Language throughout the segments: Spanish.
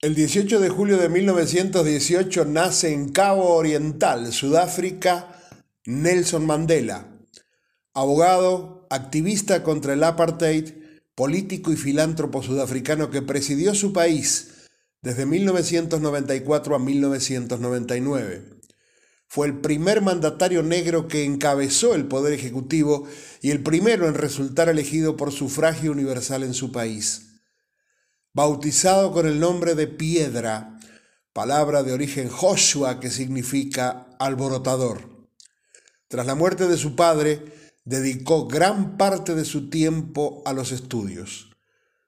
El 18 de julio de 1918 nace en Cabo Oriental, Sudáfrica, Nelson Mandela, abogado, activista contra el apartheid, político y filántropo sudafricano que presidió su país desde 1994 a 1999. Fue el primer mandatario negro que encabezó el Poder Ejecutivo y el primero en resultar elegido por sufragio universal en su país bautizado con el nombre de Piedra, palabra de origen Joshua que significa alborotador. Tras la muerte de su padre, dedicó gran parte de su tiempo a los estudios.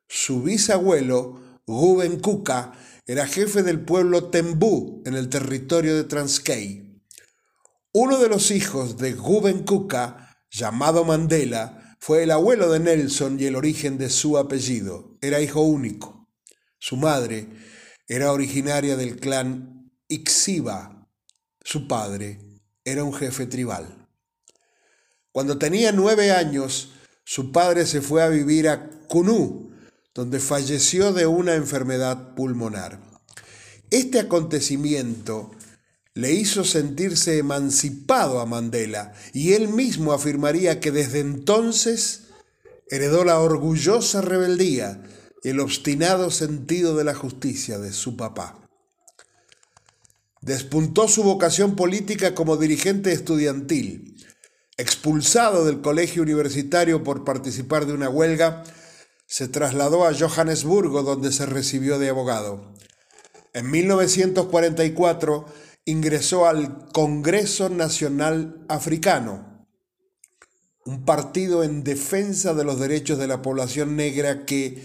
Su bisabuelo, Guben Kuka, era jefe del pueblo Tembú en el territorio de Transkei. Uno de los hijos de Guben Kuka, llamado Mandela, fue el abuelo de Nelson y el origen de su apellido. Era hijo único. Su madre era originaria del clan Ixiba. Su padre era un jefe tribal. Cuando tenía nueve años, su padre se fue a vivir a Kunu, donde falleció de una enfermedad pulmonar. Este acontecimiento le hizo sentirse emancipado a Mandela y él mismo afirmaría que desde entonces heredó la orgullosa rebeldía el obstinado sentido de la justicia de su papá. Despuntó su vocación política como dirigente estudiantil. Expulsado del colegio universitario por participar de una huelga, se trasladó a Johannesburgo donde se recibió de abogado. En 1944 ingresó al Congreso Nacional Africano, un partido en defensa de los derechos de la población negra que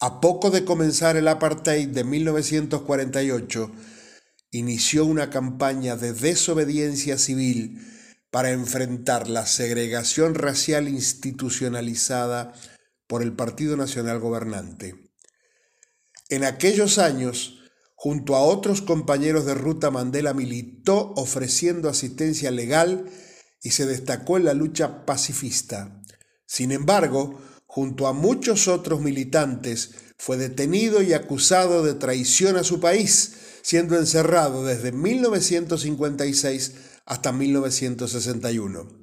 a poco de comenzar el apartheid de 1948, inició una campaña de desobediencia civil para enfrentar la segregación racial institucionalizada por el Partido Nacional Gobernante. En aquellos años, junto a otros compañeros de ruta, Mandela militó ofreciendo asistencia legal y se destacó en la lucha pacifista. Sin embargo, junto a muchos otros militantes, fue detenido y acusado de traición a su país, siendo encerrado desde 1956 hasta 1961.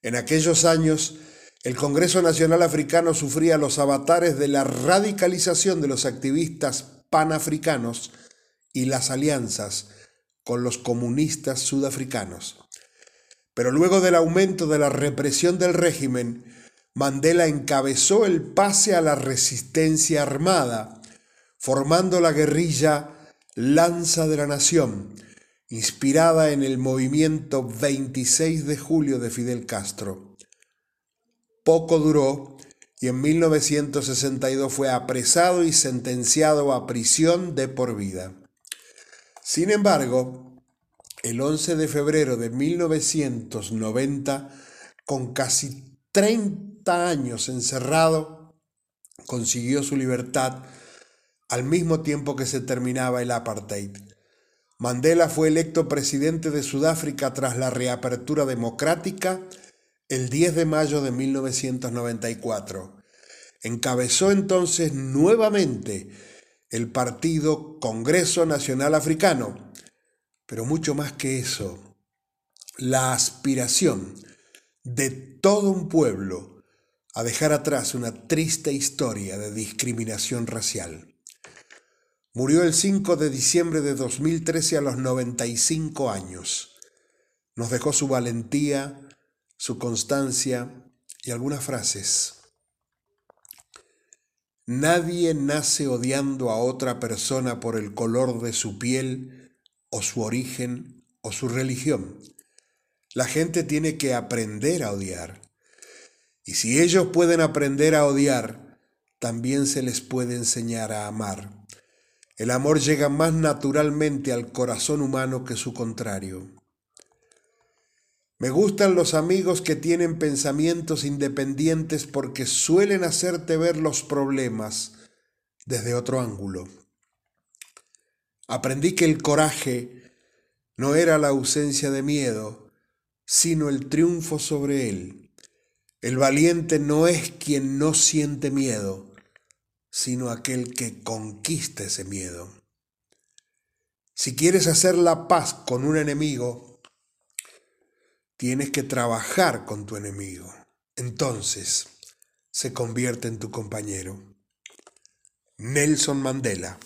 En aquellos años, el Congreso Nacional Africano sufría los avatares de la radicalización de los activistas panafricanos y las alianzas con los comunistas sudafricanos. Pero luego del aumento de la represión del régimen, Mandela encabezó el pase a la resistencia armada, formando la guerrilla Lanza de la Nación, inspirada en el movimiento 26 de julio de Fidel Castro. Poco duró y en 1962 fue apresado y sentenciado a prisión de por vida. Sin embargo, el 11 de febrero de 1990, con casi 30 años encerrado, consiguió su libertad al mismo tiempo que se terminaba el apartheid. Mandela fue electo presidente de Sudáfrica tras la reapertura democrática el 10 de mayo de 1994. Encabezó entonces nuevamente el partido Congreso Nacional Africano, pero mucho más que eso, la aspiración de todo un pueblo a dejar atrás una triste historia de discriminación racial. Murió el 5 de diciembre de 2013 a los 95 años. Nos dejó su valentía, su constancia y algunas frases. Nadie nace odiando a otra persona por el color de su piel o su origen o su religión. La gente tiene que aprender a odiar y si ellos pueden aprender a odiar, también se les puede enseñar a amar. El amor llega más naturalmente al corazón humano que su contrario. Me gustan los amigos que tienen pensamientos independientes porque suelen hacerte ver los problemas desde otro ángulo. Aprendí que el coraje no era la ausencia de miedo, sino el triunfo sobre él. El valiente no es quien no siente miedo, sino aquel que conquista ese miedo. Si quieres hacer la paz con un enemigo, tienes que trabajar con tu enemigo. Entonces se convierte en tu compañero. Nelson Mandela